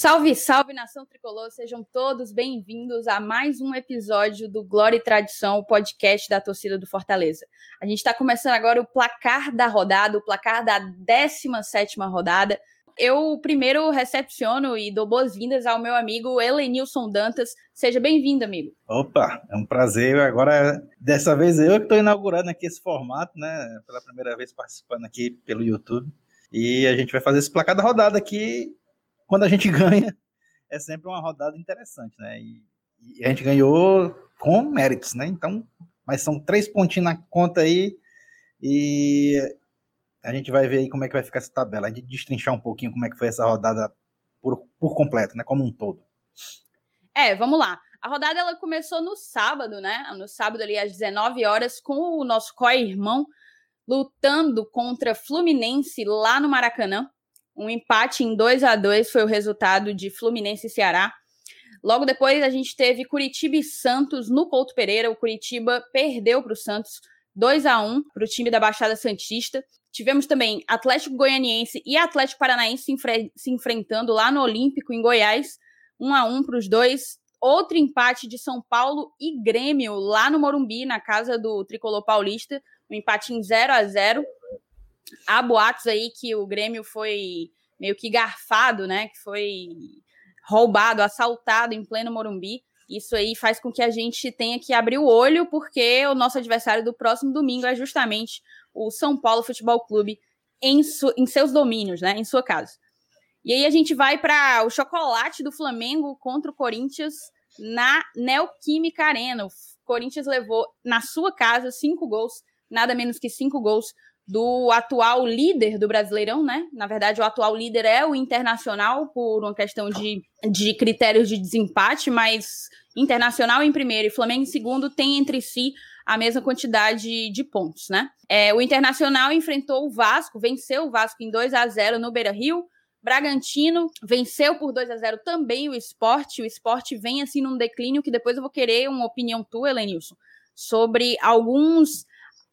Salve, salve nação tricolor, sejam todos bem-vindos a mais um episódio do Glória e Tradição, o podcast da torcida do Fortaleza. A gente está começando agora o placar da rodada, o placar da 17 rodada. Eu primeiro recepciono e dou boas-vindas ao meu amigo Elenilson Dantas. Seja bem-vindo, amigo. Opa, é um prazer. Agora, dessa vez eu que estou inaugurando aqui esse formato, né? Pela primeira vez participando aqui pelo YouTube. E a gente vai fazer esse placar da rodada aqui quando a gente ganha, é sempre uma rodada interessante, né? E, e, a gente ganhou com méritos, né? Então, mas são três pontinhos na conta aí e a gente vai ver aí como é que vai ficar essa tabela. A gente destrinchar um pouquinho como é que foi essa rodada por, por completo, né? Como um todo. É, vamos lá. A rodada ela começou no sábado, né? No sábado ali às 19 horas com o nosso co-irmão lutando contra Fluminense lá no Maracanã. Um empate em 2 a 2 foi o resultado de Fluminense e Ceará. Logo depois, a gente teve Curitiba e Santos no Couto Pereira. O Curitiba perdeu para o Santos 2 a 1 para o time da Baixada Santista. Tivemos também Atlético Goianiense e Atlético Paranaense se, enfre se enfrentando lá no Olímpico, em Goiás. 1 a 1 para os dois. Outro empate de São Paulo e Grêmio lá no Morumbi, na casa do Tricolor Paulista. Um empate em 0 a 0 há boatos aí que o Grêmio foi meio que garfado, né? Que foi roubado, assaltado em pleno Morumbi. Isso aí faz com que a gente tenha que abrir o olho, porque o nosso adversário do próximo domingo é justamente o São Paulo Futebol Clube em, em seus domínios, né? Em sua casa. E aí a gente vai para o chocolate do Flamengo contra o Corinthians na Neoquímica Arena. O Corinthians levou na sua casa cinco gols, nada menos que cinco gols do atual líder do Brasileirão, né? Na verdade, o atual líder é o Internacional, por uma questão de, de critérios de desempate, mas Internacional em primeiro e Flamengo em segundo tem entre si a mesma quantidade de pontos, né? É, o Internacional enfrentou o Vasco, venceu o Vasco em 2 a 0 no Beira Rio. Bragantino venceu por 2 a 0 também o esporte. O esporte vem assim num declínio que depois eu vou querer uma opinião tua, Helenilson, sobre alguns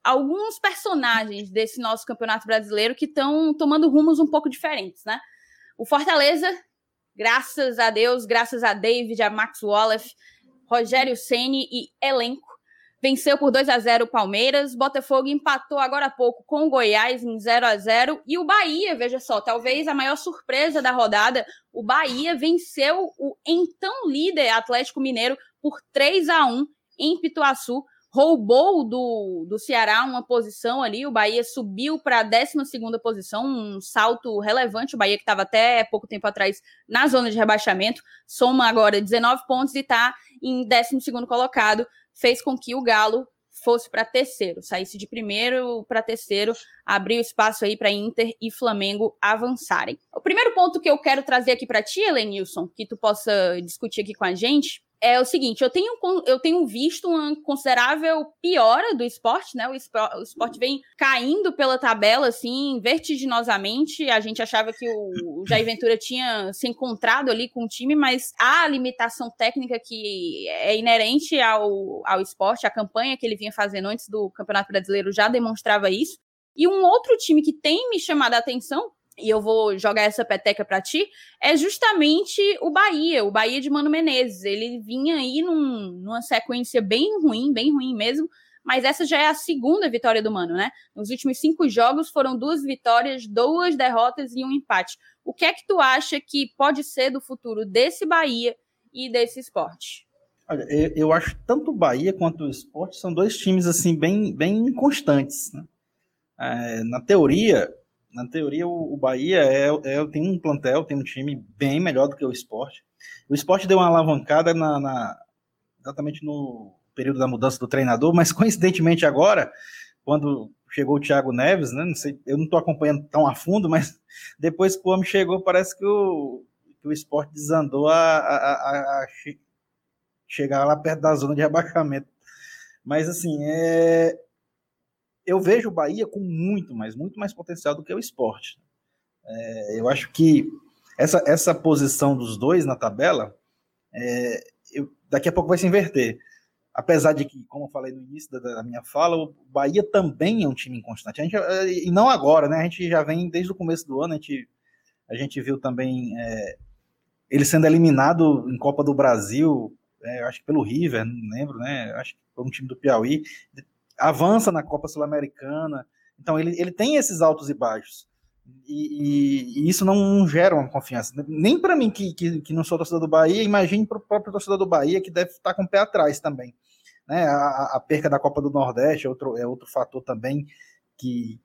alguns personagens desse nosso campeonato brasileiro que estão tomando rumos um pouco diferentes, né? O Fortaleza, graças a Deus, graças a David, a Max Wallace, Rogério Ceni e elenco, venceu por 2 a 0 o Palmeiras, Botafogo empatou agora há pouco com o Goiás em 0 a 0 e o Bahia, veja só, talvez a maior surpresa da rodada, o Bahia venceu o então líder Atlético Mineiro por 3 a 1 em Pituaçu roubou do, do Ceará uma posição ali. O Bahia subiu para a 12 posição, um salto relevante. O Bahia, que estava até pouco tempo atrás na zona de rebaixamento, soma agora 19 pontos e está em 12 colocado. Fez com que o Galo fosse para terceiro, saísse de primeiro para terceiro, abriu espaço aí para Inter e Flamengo avançarem. O primeiro ponto que eu quero trazer aqui para ti, Elenilson, que tu possa discutir aqui com a gente, é o seguinte, eu tenho, eu tenho visto uma considerável piora do esporte, né? O esporte, o esporte vem caindo pela tabela, assim, vertiginosamente. A gente achava que o, Jair Ventura tinha se encontrado ali com o time, mas a limitação técnica que é inerente ao, ao esporte, a campanha que ele vinha fazendo antes do Campeonato Brasileiro já demonstrava isso. E um outro time que tem me chamado a atenção e eu vou jogar essa peteca para ti, é justamente o Bahia, o Bahia de Mano Menezes. Ele vinha aí num, numa sequência bem ruim, bem ruim mesmo, mas essa já é a segunda vitória do Mano, né? Nos últimos cinco jogos foram duas vitórias, duas derrotas e um empate. O que é que tu acha que pode ser do futuro desse Bahia e desse esporte? Olha, eu acho tanto o Bahia quanto o esporte são dois times assim bem, bem inconstantes. Né? É, na teoria, na teoria, o, Bahia é, é, tem um plantel, tem um time bem melhor do que o esporte. O esporte deu uma alavancada na, na, exatamente no período da mudança do treinador, mas coincidentemente agora, quando chegou o Thiago Neves, né, não sei, eu não estou acompanhando tão a fundo, mas depois que o homem chegou, parece que o, que o esporte desandou a, a, a, a chegar lá perto da zona de rebaixamento. Mas assim, é, eu vejo o Bahia com muito mais, muito mais potencial do que o esporte. É, eu acho que essa, essa posição dos dois na tabela, é, eu, daqui a pouco vai se inverter. Apesar de que, como eu falei no início da, da, minha fala, o Bahia também é um time inconstante. A gente, é, e não agora, né? A gente já vem desde o começo do ano, a gente, a gente viu também é, ele sendo eliminado em Copa do Brasil, é, acho que pelo River, não lembro, né? Acho que foi um time do Piauí, avança na Copa Sul-Americana. Então ele, ele tem esses altos e baixos. E, e, e isso não gera uma confiança. Nem para mim, que, que, que, não sou torcedor do Bahia, imagine para o próprio torcedor do Bahia, que deve estar com o pé atrás também. Né? A, a, perca da Copa do Nordeste é outro, é outro fator também que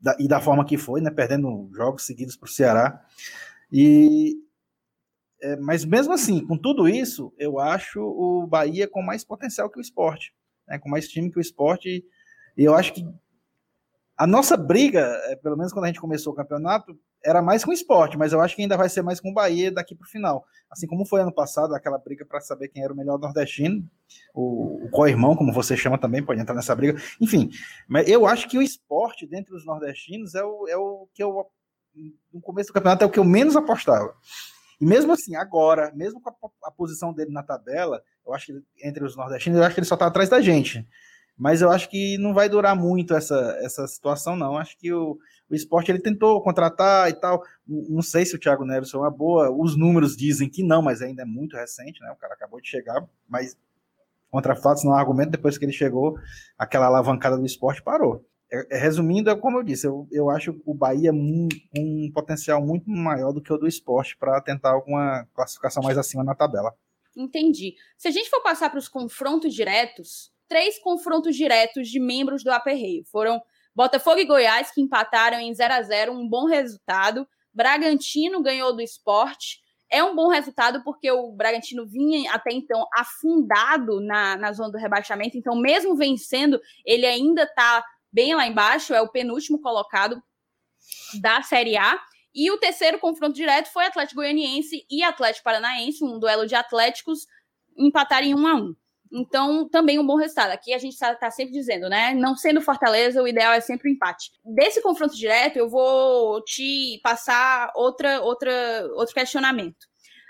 da, e da forma que foi, né? Perdendo jogos seguidos para o Ceará. E é, mas mesmo assim, com tudo isso, eu acho o Bahia com mais potencial que o esporte, né? com mais time que o esporte. E eu acho que a nossa briga, é, pelo menos quando a gente começou o campeonato, era mais com o esporte, mas eu acho que ainda vai ser mais com o Bahia daqui para o final. Assim como foi ano passado, aquela briga para saber quem era o melhor nordestino, o, o co-irmão, como você chama também, pode entrar nessa briga. Enfim, mas eu acho que o esporte dentre os nordestinos é o, é o que eu, no começo do campeonato, é o que eu menos apostava. E mesmo assim, agora, mesmo com a, a posição dele na tabela, eu acho que entre os nordestinos, eu acho que ele só está atrás da gente. Mas eu acho que não vai durar muito essa, essa situação, não. Acho que o, o esporte ele tentou contratar e tal. Não sei se o Thiago Neves é uma boa. Os números dizem que não, mas ainda é muito recente, né? O cara acabou de chegar, mas contra fatos não há argumento. Depois que ele chegou, aquela alavancada do esporte parou. É, é, resumindo, é como eu disse, eu, eu acho o Bahia um, um potencial muito maior do que o do esporte para tentar alguma classificação mais acima na tabela. Entendi. Se a gente for passar para os confrontos diretos, três confrontos diretos de membros do Aperreio. Foram Botafogo e Goiás, que empataram em 0 a 0 um bom resultado. Bragantino ganhou do esporte. É um bom resultado porque o Bragantino vinha até então afundado na, na zona do rebaixamento. Então, mesmo vencendo, ele ainda está bem lá embaixo, é o penúltimo colocado da Série A. E o terceiro confronto direto foi Atlético Goianiense e Atlético Paranaense, um duelo de Atléticos empatarem em 1 a 1 então, também um bom resultado. Aqui a gente está tá sempre dizendo, né? Não sendo Fortaleza, o ideal é sempre o empate. Desse confronto direto, eu vou te passar outra, outra, outro questionamento.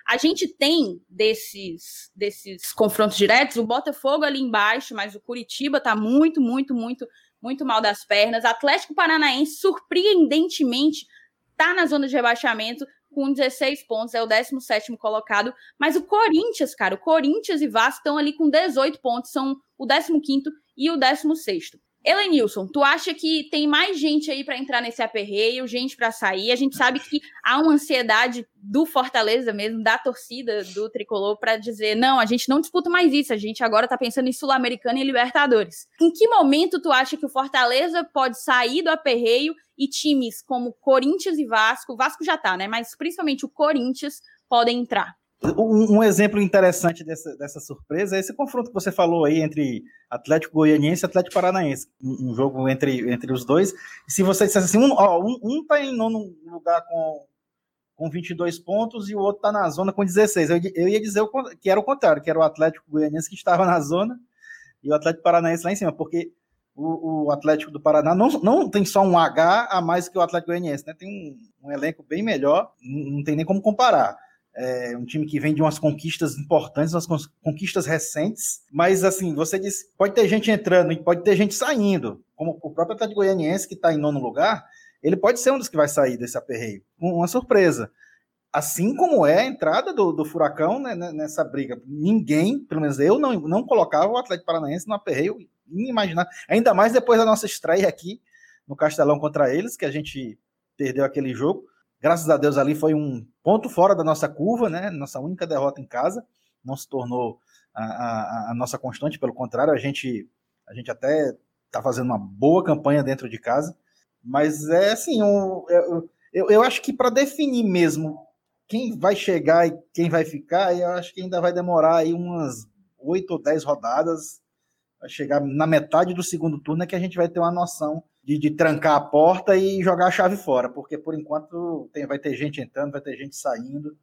A gente tem desses, desses confrontos diretos o Botafogo ali embaixo, mas o Curitiba tá muito, muito, muito, muito mal das pernas. Atlético Paranaense, surpreendentemente, tá na zona de rebaixamento, com 16 pontos, é o 17 colocado. Mas o Corinthians, cara, o Corinthians e Vasco estão ali com 18 pontos, são o 15 e o 16. Elenilson, tu acha que tem mais gente aí para entrar nesse aperreio, gente para sair? A gente sabe que há uma ansiedade do Fortaleza mesmo, da torcida do Tricolor, para dizer: não, a gente não disputa mais isso, a gente agora tá pensando em Sul-Americana e Libertadores. Em que momento tu acha que o Fortaleza pode sair do aperreio e times como Corinthians e Vasco, Vasco já tá, né? Mas principalmente o Corinthians podem entrar? Um, um, exemplo interessante dessa, dessa surpresa é esse confronto que você falou aí entre Atlético Goianiense e Atlético Paranaense. Um, um jogo entre, entre os dois. E se você dissesse assim, um, ó, um, um tá em nono lugar com, com 22 pontos e o outro tá na zona com 16. Eu, eu ia dizer que era o contrário, que era o Atlético Goianiense que estava na zona e o Atlético Paranaense lá em cima, porque o, o, Atlético do Paraná não, não tem só um H a mais que o Atlético Goianiense, né? Tem um, um elenco bem melhor, não, não tem nem como comparar. É um time que vem de umas conquistas importantes, umas conquistas recentes, mas assim, você disse, pode ter gente entrando e pode ter gente saindo, como o próprio Atlético Goianiense, que está em nono lugar, ele pode ser um dos que vai sair desse aperreio, uma surpresa. Assim como é a entrada do, do Furacão né, né, nessa briga. Ninguém, pelo menos eu, não, não colocava o Atlético Paranaense no aperreio inimaginável. Ainda mais depois da nossa estreia aqui no Castelão contra eles, que a gente perdeu aquele jogo. Graças a Deus ali foi um ponto fora da nossa curva, né? Nossa única derrota em casa. Não se tornou a, a, a nossa constante, pelo contrário, a gente, a gente até está fazendo uma boa campanha dentro de casa. Mas é assim, eu, eu, eu acho que para definir mesmo quem vai chegar e quem vai ficar, eu acho que ainda vai demorar aí umas oito ou dez rodadas. Vai chegar na metade do segundo turno é que a gente vai ter uma noção de, de, trancar a porta e jogar a chave fora, porque por enquanto tem, vai ter gente entrando, vai ter gente saindo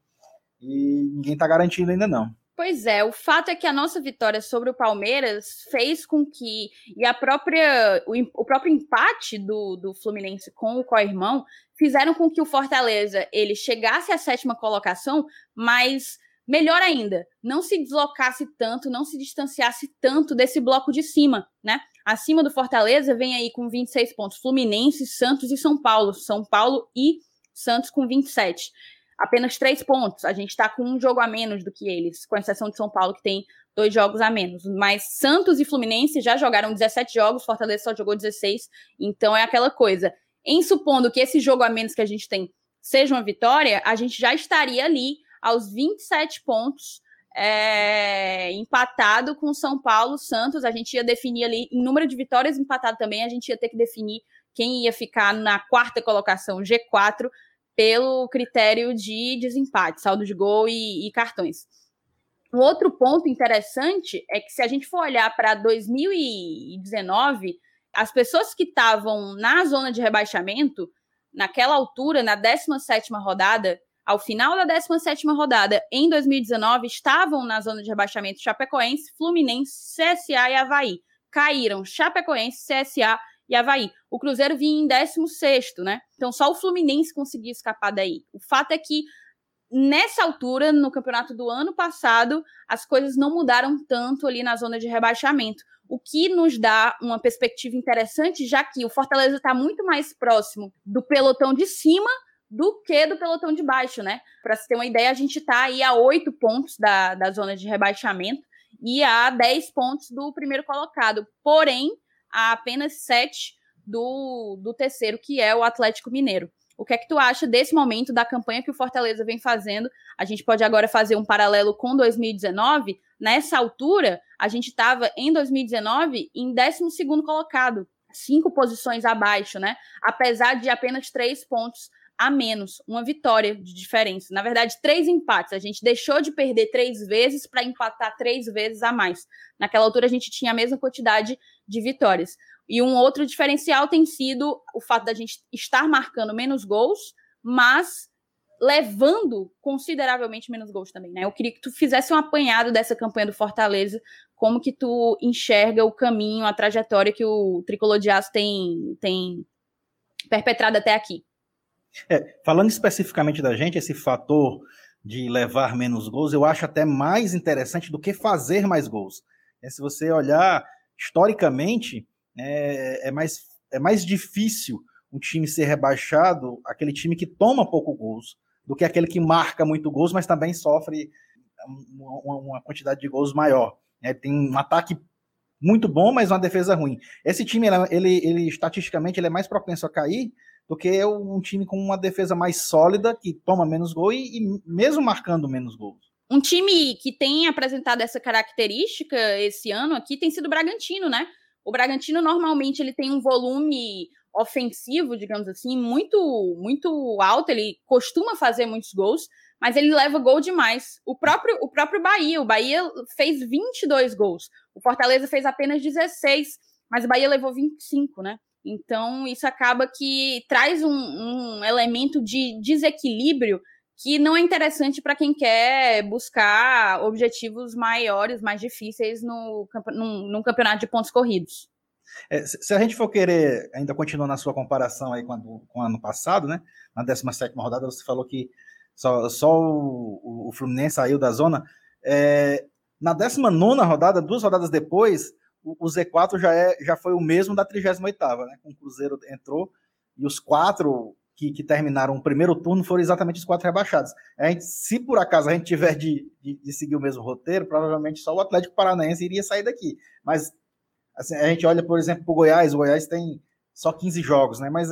e ninguém está garantindo ainda não. Pois é, o fato é que a nossa vitória sobre o Palmeiras fez com que e a própria o, o próprio empate do, do Fluminense com o co-irmão fizeram com que o Fortaleza ele chegasse à sétima colocação, mas melhor ainda, não se deslocasse tanto, não se distanciasse tanto desse bloco de cima, né? Acima do Fortaleza vem aí com 26 pontos Fluminense, Santos e São Paulo. São Paulo e Santos com 27. apenas três pontos. A gente está com um jogo a menos do que eles, com exceção de São Paulo, que tem dois jogos a menos. Mas Santos e Fluminense já jogaram 17 jogos, Fortaleza só jogou 16. Então é aquela coisa. Em supondo que esse jogo a menos que a gente tem seja uma vitória, a gente já estaria ali aos 27 pontos, é, empatado com São Paulo, Santos. A gente ia definir ali, em número de vitórias empatado também, a gente ia ter que definir quem ia ficar na quarta colocação, G4, pelo critério de desempate, saldo de gol e, e cartões. Um outro ponto interessante é que se a gente for olhar para 2019, as pessoas que estavam na zona de rebaixamento, naquela altura, na 17ª rodada, ao final da 17ª rodada, em 2019, estavam na zona de rebaixamento Chapecoense, Fluminense, CSA e Havaí. Caíram Chapecoense, CSA e Havaí. O Cruzeiro vinha em 16, né? Então só o Fluminense conseguiu escapar daí. O fato é que nessa altura, no campeonato do ano passado, as coisas não mudaram tanto ali na zona de rebaixamento. O que nos dá uma perspectiva interessante, já que o Fortaleza está muito mais próximo do pelotão de cima do que do pelotão de baixo, né? Para se ter uma ideia, a gente está aí a oito pontos da, da zona de rebaixamento e a 10 pontos do primeiro colocado. Porém, a apenas sete do, do terceiro, que é o Atlético Mineiro. O que é que tu acha desse momento da campanha que o Fortaleza vem fazendo? A gente pode agora fazer um paralelo com 2019. Nessa altura, a gente estava em 2019 em 12 colocado, cinco posições abaixo, né? Apesar de apenas três pontos a menos, uma vitória de diferença. Na verdade, três empates. A gente deixou de perder três vezes para empatar três vezes a mais. Naquela altura, a gente tinha a mesma quantidade de vitórias. E um outro diferencial tem sido o fato da gente estar marcando menos gols, mas levando consideravelmente menos gols também, né? Eu queria que tu fizesse um apanhado dessa campanha do Fortaleza, como que tu enxerga o caminho, a trajetória que o Tricolor de Aço tem, tem perpetrado até aqui. É, falando especificamente da gente, esse fator de levar menos gols, eu acho até mais interessante do que fazer mais gols. É, se você olhar historicamente, é, é, mais, é mais difícil um time ser rebaixado, aquele time que toma pouco gols, do que aquele que marca muito gols, mas também sofre uma, uma quantidade de gols maior. É, tem um ataque muito bom, mas uma defesa ruim. Esse time, ele, ele estatisticamente, ele é mais propenso a cair do que um time com uma defesa mais sólida, que toma menos gol e, e mesmo marcando menos gols. Um time que tem apresentado essa característica esse ano aqui tem sido o Bragantino, né? O Bragantino normalmente ele tem um volume ofensivo, digamos assim, muito muito alto, ele costuma fazer muitos gols, mas ele leva gol demais. O próprio o próprio Bahia, o Bahia fez 22 gols. O Fortaleza fez apenas 16, mas o Bahia levou 25, né? Então, isso acaba que traz um, um elemento de desequilíbrio que não é interessante para quem quer buscar objetivos maiores, mais difíceis no, num, num campeonato de pontos corridos. É, se a gente for querer, ainda continuar na sua comparação aí com, a, com o ano passado, né? Na 17 rodada, você falou que só, só o, o Fluminense saiu da zona. É, na 19 rodada, duas rodadas depois, o, Z4 já, é, já foi o mesmo da 38ª, né? Com o Cruzeiro entrou e os quatro que, que, terminaram o primeiro turno foram exatamente os quatro rebaixados. A gente, se por acaso a gente tiver de, de, de, seguir o mesmo roteiro, provavelmente só o Atlético Paranaense iria sair daqui. Mas assim, a gente olha, por exemplo, para o Goiás, o Goiás tem só 15 jogos, né? Mas,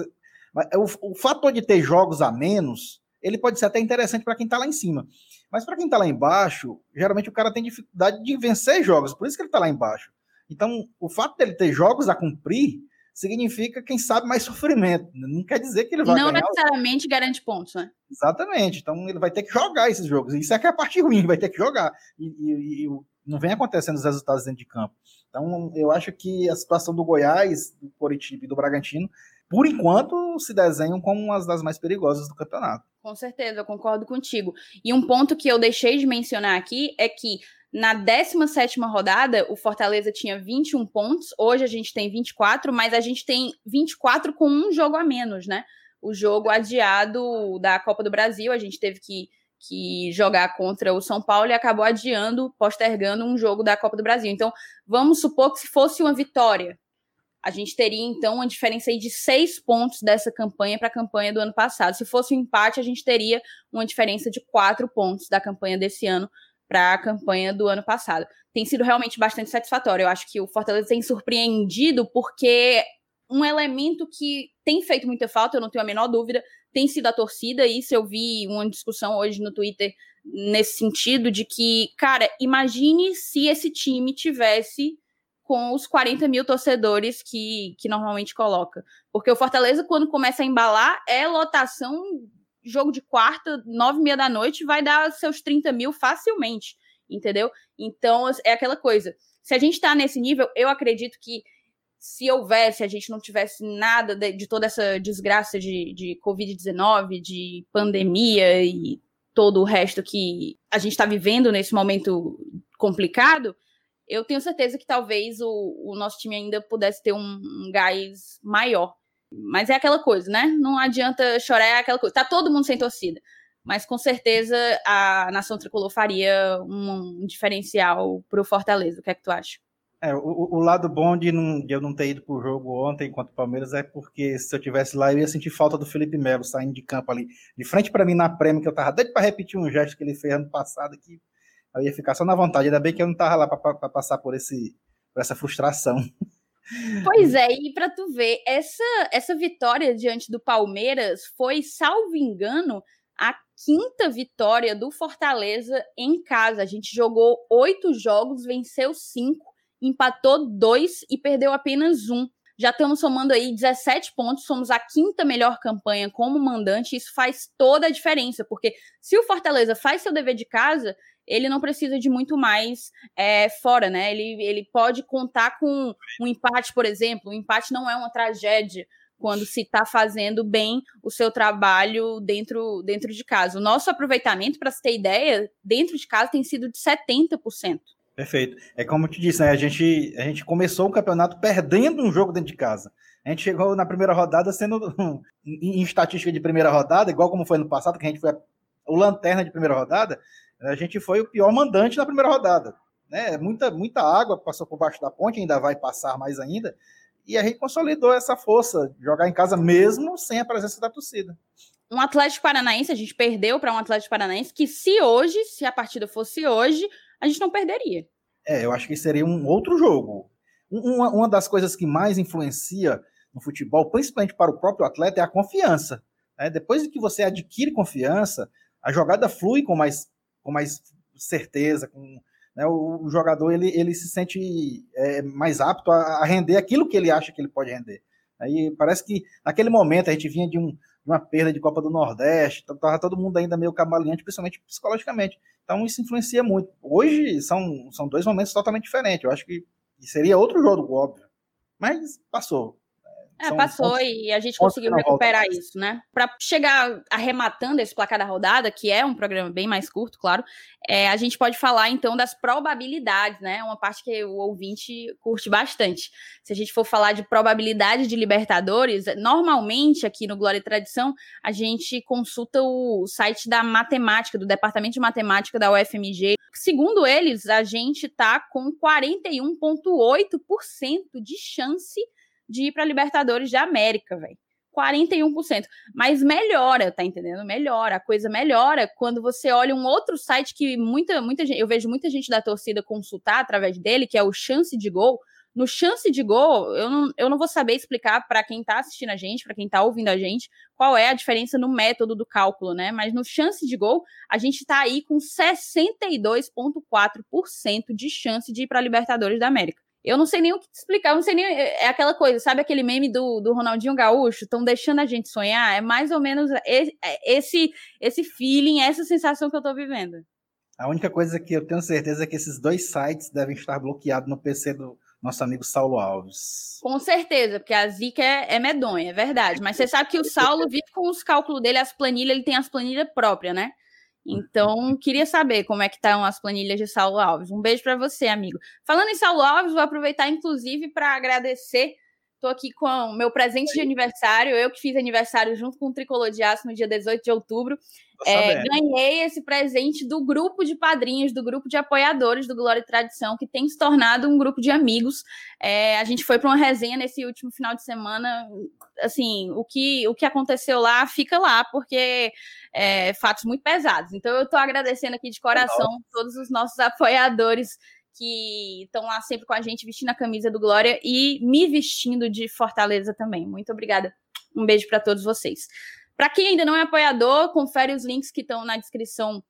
mas o, o fator de ter jogos a menos, ele pode ser até interessante para quem está lá em cima. Mas para quem está lá embaixo, geralmente o cara tem dificuldade de vencer jogos, por isso que ele está lá embaixo. Então, o fato dele ter jogos a cumprir significa, quem sabe, mais sofrimento. Não quer dizer que ele vai Não necessariamente garante pontos, né? Exatamente. Então, ele vai ter que jogar esses jogos. Isso é que é a parte ruim, vai ter que jogar. E, e, e não vem acontecendo os resultados dentro de campo. Então, eu acho que a situação do Goiás, do Coritiba e do Bragantino, por enquanto, se desenham como uma das mais perigosas do campeonato. Com certeza, eu concordo contigo. E um ponto que eu deixei de mencionar aqui é que na 17 rodada, o Fortaleza tinha 21 pontos. Hoje a gente tem 24, mas a gente tem 24 com um jogo a menos, né? O jogo adiado da Copa do Brasil, a gente teve que, que jogar contra o São Paulo e acabou adiando, postergando um jogo da Copa do Brasil. Então, vamos supor que se fosse uma vitória A gente teria, então, uma diferença de seis pontos dessa campanha para a campanha do ano passado. Se fosse um empate, a gente teria uma diferença de quatro pontos da campanha desse ano para a campanha do ano passado. Tem sido realmente bastante satisfatório. Eu acho que o Fortaleza tem surpreendido porque um elemento que tem feito muita falta, eu não tenho a menor dúvida, tem sido a torcida. Isso eu vi uma discussão hoje no Twitter nesse sentido de que, cara, imagine se esse time tivesse com os 40 mil torcedores que, que normalmente coloca. Porque o Fortaleza, quando começa a embalar, é lotação, jogo de quarta, nove e meia da noite, vai dar seus 30 mil facilmente, entendeu? Então, é aquela coisa. Se a gente tá nesse nível, eu acredito que se houvesse, a gente não tivesse nada de, de toda essa desgraça de, de Covid-19, de pandemia e todo o resto que a gente está vivendo nesse momento complicado, eu tenho certeza que talvez o, o nosso time ainda pudesse ter um, um, gás maior. Mas é aquela coisa, né? Não adianta chorar, é aquela coisa. Tá todo mundo sem torcida. Mas com certeza a nação tricolor faria um, diferencial pro Fortaleza. O que é que tu acha? É, o, o, lado bom de, não, de eu não ter ido pro jogo ontem contra o Palmeiras é porque se eu tivesse lá eu ia sentir falta do Felipe Melo saindo de campo ali, de frente para mim na prêmio, que eu tava doido para repetir um gesto que ele fez ano passado que eu ia ficar só na vontade. Ainda bem que eu não tava lá para passar por, esse, por essa frustração. Pois é, e para tu ver, essa, essa vitória diante do Palmeiras foi, salvo engano, a quinta vitória do Fortaleza em casa. A gente jogou oito jogos, venceu cinco, empatou dois e perdeu apenas um. Já estamos somando aí 17 pontos, somos a quinta melhor campanha como mandante. Isso faz toda a diferença, porque se o Fortaleza faz seu dever de casa, ele não precisa de muito mais é, fora, né? Ele, ele pode contar com um empate, por exemplo. O empate não é uma tragédia quando se está fazendo bem o seu trabalho dentro, dentro de casa. O nosso aproveitamento, para se ter ideia, dentro de casa tem sido de 70%. Perfeito. É como eu te disse, né? A gente, a gente começou o campeonato perdendo um jogo dentro de casa. A gente chegou na primeira rodada sendo, em estatística de primeira rodada, igual como foi no passado, que a gente foi o lanterna de primeira rodada, a gente foi o pior mandante na primeira rodada. Né? Muita, muita água passou por baixo da ponte, ainda vai passar mais ainda. E a gente consolidou essa força, jogar em casa mesmo sem a presença da torcida. Um Atlético Paranaense, a gente perdeu para um Atlético Paranaense que, se hoje, se a partida fosse hoje, a gente não perderia. É, eu acho que seria um outro jogo. Uma, uma das coisas que mais influencia no futebol, principalmente para o próprio atleta, é a confiança. Né? Depois de que você adquire confiança, a jogada flui com mais com mais certeza, com né, o, o, jogador ele, ele se sente é, mais apto a, a, render aquilo que ele acha que ele pode render. Aí parece que naquele momento a gente vinha de, um, de uma perda de Copa do Nordeste, estava todo mundo ainda meio camaleante, principalmente psicologicamente. Então isso influencia muito. Hoje são, são dois momentos totalmente diferentes. Eu acho que seria outro jogo, óbvio. Mas passou. É, passou pontos, e a gente conseguiu recuperar isso, né? Para chegar arrematando esse placar da rodada, que é um programa bem mais curto, claro, é, a gente pode falar então das probabilidades, né? Uma parte que o ouvinte curte bastante. Se a gente for falar de probabilidade de Libertadores, normalmente aqui no Glória e Tradição, a gente consulta o site da matemática, do Departamento de Matemática da UFMG. Segundo eles, a gente tá com 41,8% de chance de ir para Libertadores da América, velho. 41%. Mas melhora, tá entendendo? Melhora, a coisa melhora quando você olha um outro site que muita, muita gente, eu vejo muita gente da torcida consultar através dele, que é o Chance de Gol. No Chance de Gol, eu não, eu não vou saber explicar para quem tá assistindo a gente, para quem tá ouvindo a gente, qual é a diferença no método do cálculo, né? Mas no Chance de Gol, a gente tá aí com 62,4% de chance de ir para Libertadores da América. Eu não sei nem o que te explicar, eu não sei nem. É, é aquela coisa, sabe aquele meme do, do Ronaldinho Gaúcho? Estão deixando a gente sonhar? É mais ou menos esse, é, esse, esse feeling, essa sensação que eu tô vivendo. A única coisa que eu tenho certeza é que esses dois sites devem estar bloqueados no PC do nosso amigo Saulo Alves. Com certeza, porque a zica é, é medonha, é verdade. Mas você sabe que o Saulo vive com os cálculos dele, as planilhas, ele tem as planilhas próprias, né? Então, queria saber como é que estão as planilhas de Saulo Alves. Um beijo para você, amigo. Falando em Saulo Alves, vou aproveitar, inclusive, para agradecer Tô aqui com o meu presente de aniversário. Eu que fiz aniversário junto com o Tricolor de Aço no dia 18 de outubro. É, ganhei esse presente do grupo de padrinhos, do grupo de apoiadores do Glória e Tradição, que tem se tornado um grupo de amigos. É, a gente foi para uma resenha nesse último final de semana. Assim, o que, o que aconteceu lá fica lá, porque é, fatos muito pesados. Então, eu estou agradecendo aqui de coração todos os nossos apoiadores que estão lá sempre com a gente, vestindo a camisa do Glória e me vestindo de Fortaleza também. Muito obrigada. Um beijo para todos vocês. Para quem ainda não é apoiador, confere os links que estão na descrição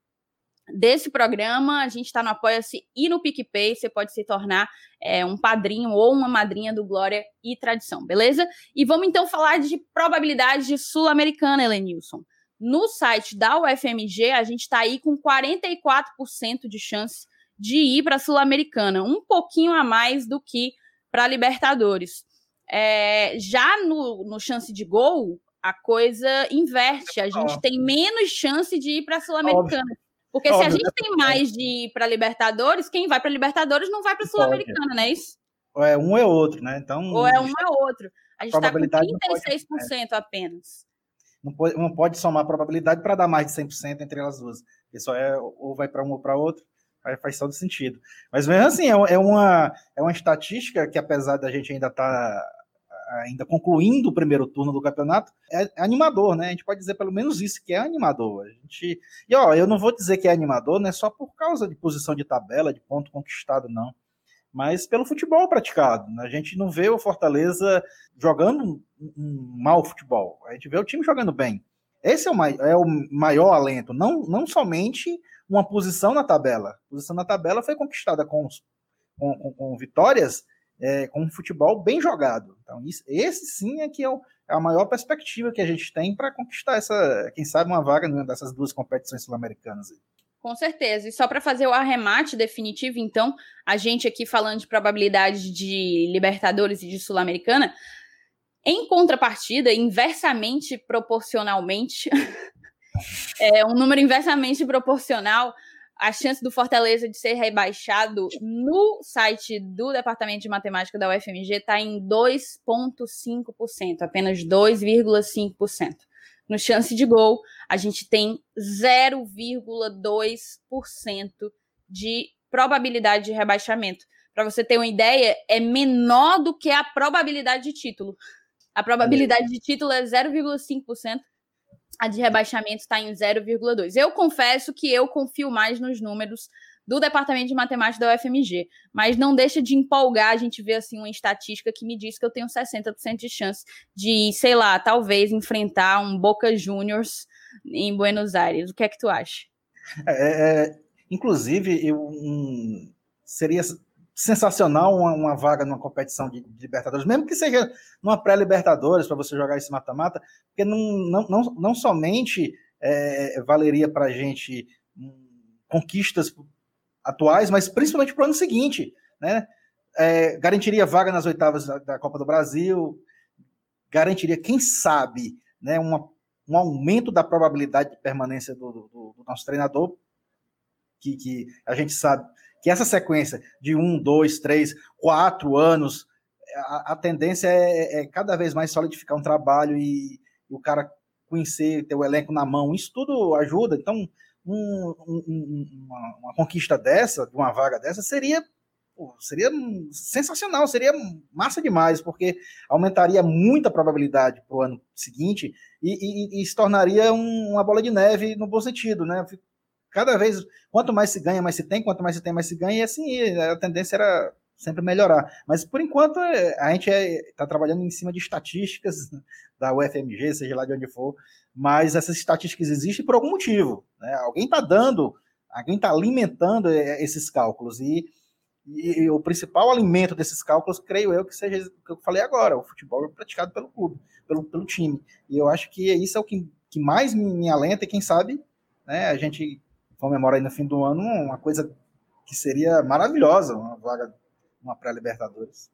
desse programa. A gente está no Apoia-se e no PicPay. Você pode se tornar é, um padrinho ou uma madrinha do Glória e Tradição, beleza? E vamos então falar de probabilidade sul-americana, Helenilson. No site da UFMG, a gente está aí com 44% de chance de ir para a Sul-Americana, um pouquinho a mais do que para a Libertadores. É, já no, no chance de gol, a coisa inverte. A gente tem menos chance de ir para a Sul-Americana. Porque Óbvio, se a gente né? tem mais de ir para Libertadores, quem vai para Libertadores não vai para a Sul-Americana, não é isso? Ou é um é outro, né? Então, Ou é um é outro. A gente está com 36% pode, apenas. Não pode, não pode somar probabilidade para dar mais de 100% entre elas duas. Porque só é ou vai para um ou para outro faz todo sentido. Mas mesmo assim, é, é, uma, é uma estatística que, apesar da gente ainda estar tá, ainda concluindo o primeiro turno do campeonato, é animador, né? A gente pode dizer pelo menos isso, que é animador. A gente, e ó, eu não vou dizer que é animador, não é só por causa de posição de tabela, de ponto conquistado, não. Mas pelo futebol praticado. A gente não vê o Fortaleza jogando um, mau futebol. A gente vê o time jogando bem. Esse é o, é o maior alento, não, não somente uma posição na tabela. A posição na tabela foi conquistada com, com, com, com vitórias, é, com um futebol bem jogado. Então, isso, esse sim é que é, o, é a maior perspectiva que a gente tem para conquistar essa, quem sabe, uma vaga dessas duas competições sul-americanas. Com certeza. E só para fazer o arremate definitivo, então, a gente aqui falando de probabilidade de Libertadores e de Sul-Americana, em contrapartida, inversamente proporcionalmente, é um número inversamente proporcional a chance do Fortaleza de ser rebaixado no site do Departamento de Matemática da UFMG está em 2,5%, apenas 2,5%. No chance de gol, a gente tem 0,2% de probabilidade de rebaixamento. Para você ter uma ideia, é menor do que a probabilidade de título. A probabilidade de título é 0,5%, a de rebaixamento está em 0,2. Eu confesso que eu confio mais nos números do Departamento de Matemática da UFMG, mas não deixa de empolgar a gente ver assim uma estatística que me diz que eu tenho 60% de chance de, sei lá, talvez enfrentar um Boca Juniors em Buenos Aires. O que é que tu acha? É, é, inclusive, eu, um, seria sensacional uma, uma, vaga numa competição de, de, Libertadores, mesmo que seja numa pré-Libertadores para você jogar esse mata-mata, porque não, não, não, não somente é, valeria para a gente hum, conquistas atuais, mas principalmente para o ano seguinte, né? É, garantiria vaga nas oitavas da, da, Copa do Brasil, garantiria, quem sabe, né, uma, um aumento da probabilidade de permanência do, do, do nosso treinador, que, que a gente sabe que essa sequência de um, dois, três, quatro anos, a, a tendência é, é, cada vez mais solidificar um trabalho e, e, o cara conhecer, ter o elenco na mão, isso tudo ajuda. Então, um, um, uma, uma, conquista dessa, de uma vaga dessa, seria pô, seria sensacional, seria massa demais, porque aumentaria muita probabilidade para o ano seguinte e, e, e, se tornaria um, uma bola de neve no bom sentido, né? Cada vez, quanto mais se ganha, mais se tem, quanto mais se tem, mais se ganha, e assim, a tendência era sempre melhorar. Mas, por enquanto, é, a gente está é, trabalhando em cima de estatísticas da UFMG, seja lá de onde for, mas essas estatísticas existem por algum motivo. Né? Alguém está dando, alguém está alimentando é, esses cálculos, e, e, e, o principal alimento desses cálculos, creio eu, que seja o que eu falei agora, o futebol praticado pelo clube, pelo, pelo time. E eu acho que isso é o que, que mais me, me alenta, e quem sabe né, a gente comemora aí no fim do ano uma coisa que seria maravilhosa, uma vaga, uma pré-Libertadores.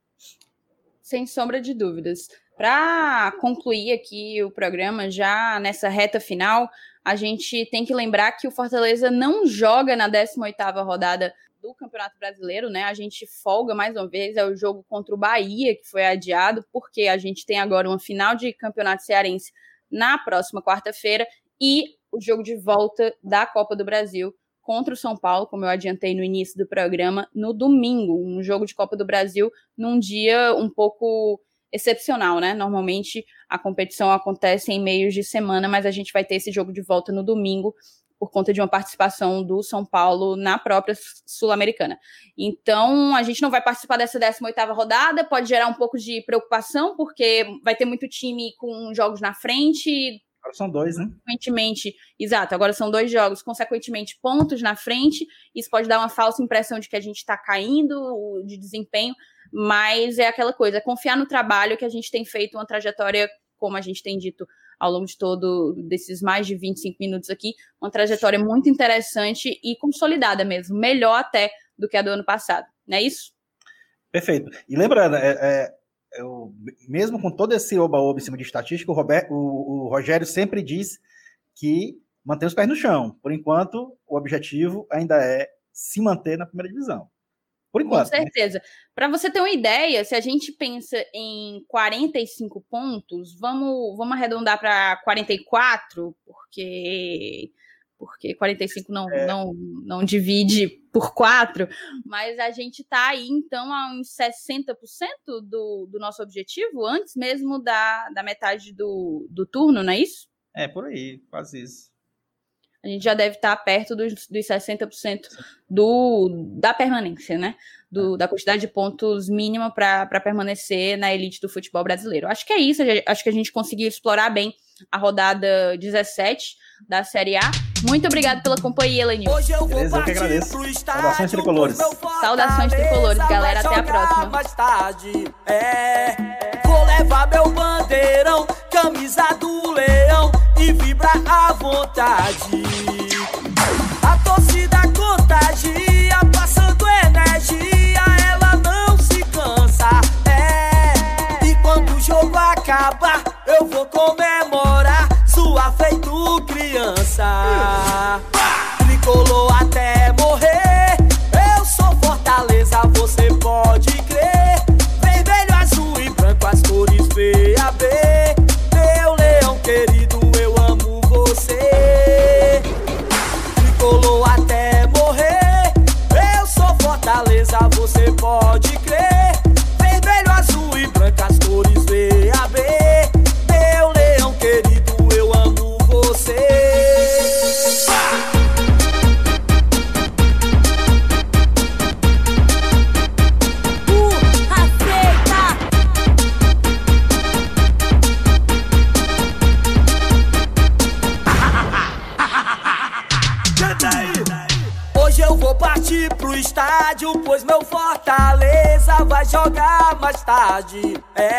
Sem sombra de dúvidas. Para concluir aqui o programa, já nessa reta final, a gente tem que lembrar que o Fortaleza não joga na 18ª rodada do Campeonato Brasileiro, né? A gente folga mais uma vez, é o jogo contra o Bahia, que foi adiado, porque a gente tem agora uma final de Campeonato Cearense na próxima quarta-feira e o jogo de volta da Copa do Brasil contra o São Paulo, como eu adiantei no início do programa, no domingo, um jogo de Copa do Brasil num dia um pouco excepcional, né? Normalmente a competição acontece em meios de semana, mas a gente vai ter esse jogo de volta no domingo por conta de uma participação do São Paulo na própria Sul-Americana. Então, a gente não vai participar dessa 18ª rodada, pode gerar um pouco de preocupação, porque vai ter muito time com jogos na frente. Agora são dois, né? Consequentemente, exato, agora são dois jogos, consequentemente, pontos na frente. Isso pode dar uma falsa impressão de que a gente está caindo de desempenho, mas é aquela coisa, é confiar no trabalho que a gente tem feito uma trajetória, como a gente tem dito, ao longo de todo desses mais de 25 minutos aqui, uma trajetória muito interessante e consolidada mesmo, melhor até do que a do ano passado, não é isso? Perfeito. E lembrando, é, é, eu, mesmo com todo esse oba-oba em cima de estatística, o, Robert, o, o Rogério sempre diz que mantém os pés no chão. Por enquanto, o objetivo ainda é se manter na primeira divisão. Por enquanto. Com né? certeza. Né? Para você ter uma ideia, se a gente pensa em 45 pontos, vamos, vamos arredondar para 44, porque porque 45 não, é. não, não divide por 4, mas a gente está aí, então, a uns 60% do, do nosso objetivo, antes mesmo da, da metade do, do turno, não é isso? É, por aí, quase isso a gente já deve estar perto dos, dos 60% do, da permanência, né? Do, da quantidade de pontos mínima para permanecer na elite do futebol brasileiro. Acho que é isso, acho que a gente conseguiu explorar bem a rodada 17 da Série A. Muito obrigado pela companhia, Elenil. Hoje eu vou Beleza, eu que agradeço. Saudações tricolores. Saudações tricolores, galera. Até a próxima. Mais tarde, é, vou levar meu bandeirão, camisa do leão e vibra à vontade. A torcida contagia, É,